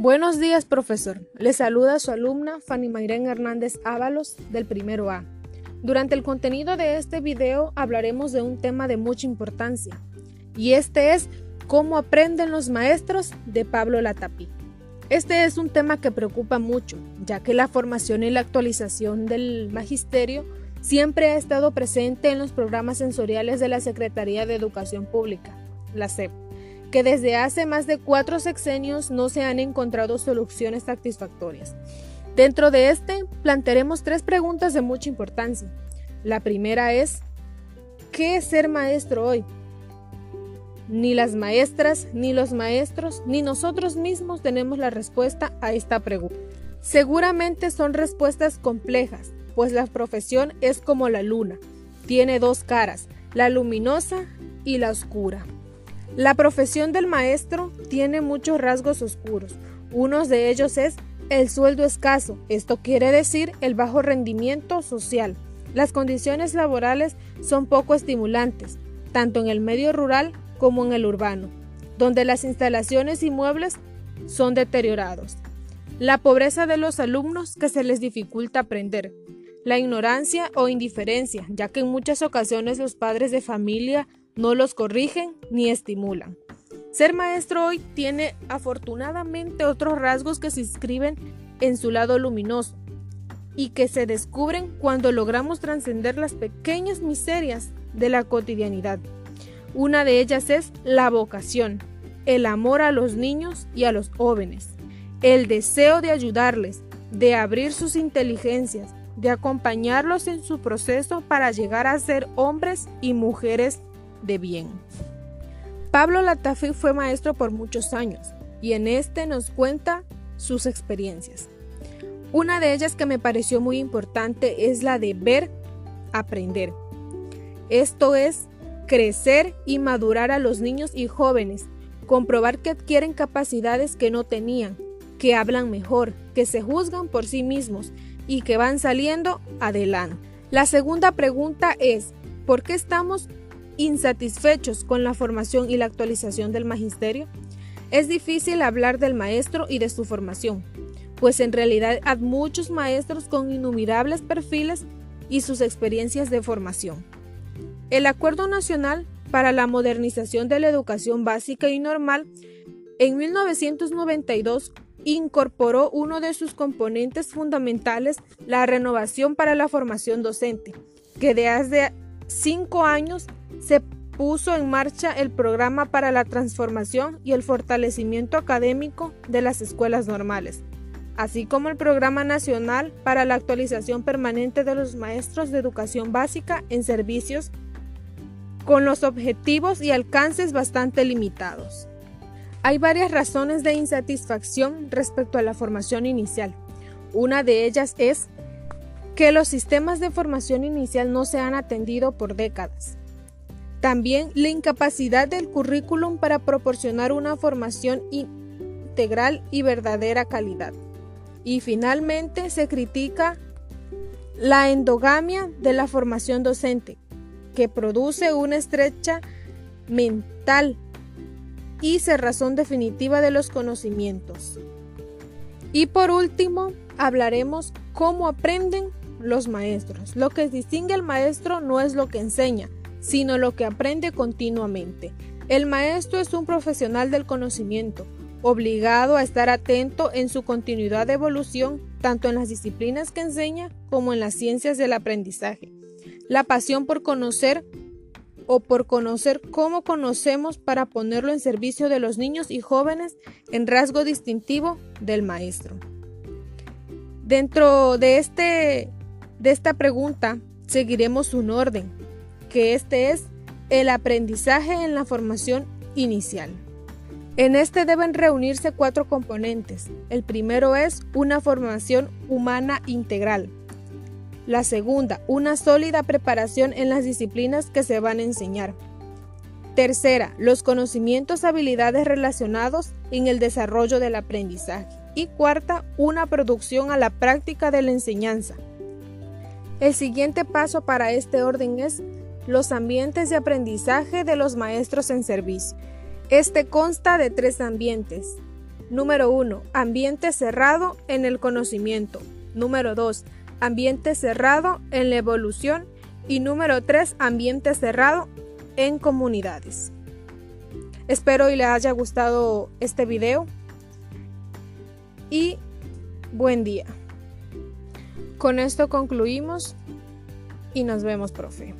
Buenos días, profesor. Le saluda su alumna Fanny Mayrén Hernández Ábalos del primero A. Durante el contenido de este video hablaremos de un tema de mucha importancia, y este es cómo aprenden los maestros de Pablo Latapí. Este es un tema que preocupa mucho, ya que la formación y la actualización del magisterio siempre ha estado presente en los programas sensoriales de la Secretaría de Educación Pública, la SEP que desde hace más de cuatro sexenios no se han encontrado soluciones satisfactorias. Dentro de este, plantearemos tres preguntas de mucha importancia. La primera es, ¿qué es ser maestro hoy? Ni las maestras, ni los maestros, ni nosotros mismos tenemos la respuesta a esta pregunta. Seguramente son respuestas complejas, pues la profesión es como la luna, tiene dos caras, la luminosa y la oscura. La profesión del maestro tiene muchos rasgos oscuros. Uno de ellos es el sueldo escaso. Esto quiere decir el bajo rendimiento social. Las condiciones laborales son poco estimulantes, tanto en el medio rural como en el urbano, donde las instalaciones y muebles son deteriorados. La pobreza de los alumnos que se les dificulta aprender. La ignorancia o indiferencia, ya que en muchas ocasiones los padres de familia no los corrigen ni estimulan. Ser maestro hoy tiene afortunadamente otros rasgos que se inscriben en su lado luminoso y que se descubren cuando logramos trascender las pequeñas miserias de la cotidianidad. Una de ellas es la vocación, el amor a los niños y a los jóvenes, el deseo de ayudarles, de abrir sus inteligencias, de acompañarlos en su proceso para llegar a ser hombres y mujeres de bien. Pablo Latafí fue maestro por muchos años y en este nos cuenta sus experiencias. Una de ellas que me pareció muy importante es la de ver, aprender. Esto es crecer y madurar a los niños y jóvenes, comprobar que adquieren capacidades que no tenían, que hablan mejor, que se juzgan por sí mismos y que van saliendo adelante. La segunda pregunta es, ¿por qué estamos insatisfechos con la formación y la actualización del magisterio? Es difícil hablar del maestro y de su formación, pues en realidad hay muchos maestros con innumerables perfiles y sus experiencias de formación. El Acuerdo Nacional para la Modernización de la Educación Básica y Normal en 1992 incorporó uno de sus componentes fundamentales, la renovación para la formación docente, que de hace cinco años se puso en marcha el programa para la transformación y el fortalecimiento académico de las escuelas normales, así como el programa nacional para la actualización permanente de los maestros de educación básica en servicios con los objetivos y alcances bastante limitados. Hay varias razones de insatisfacción respecto a la formación inicial. Una de ellas es que los sistemas de formación inicial no se han atendido por décadas. También la incapacidad del currículum para proporcionar una formación integral y verdadera calidad. Y finalmente se critica la endogamia de la formación docente, que produce una estrecha mental y cerrazón definitiva de los conocimientos. Y por último, hablaremos cómo aprenden los maestros. Lo que distingue al maestro no es lo que enseña, sino lo que aprende continuamente. El maestro es un profesional del conocimiento, obligado a estar atento en su continuidad de evolución, tanto en las disciplinas que enseña como en las ciencias del aprendizaje. La pasión por conocer o por conocer cómo conocemos para ponerlo en servicio de los niños y jóvenes en rasgo distintivo del maestro. Dentro de este de esta pregunta seguiremos un orden, que este es el aprendizaje en la formación inicial. En este deben reunirse cuatro componentes. El primero es una formación humana integral. La segunda, una sólida preparación en las disciplinas que se van a enseñar. Tercera, los conocimientos, habilidades relacionados en el desarrollo del aprendizaje. Y cuarta, una producción a la práctica de la enseñanza. El siguiente paso para este orden es los ambientes de aprendizaje de los maestros en servicio. Este consta de tres ambientes. Número 1. Ambiente cerrado en el conocimiento. Número 2. Ambiente cerrado en la evolución. Y número 3. Ambiente cerrado en comunidades. Espero y le haya gustado este video. Y buen día. Con esto concluimos y nos vemos, profe.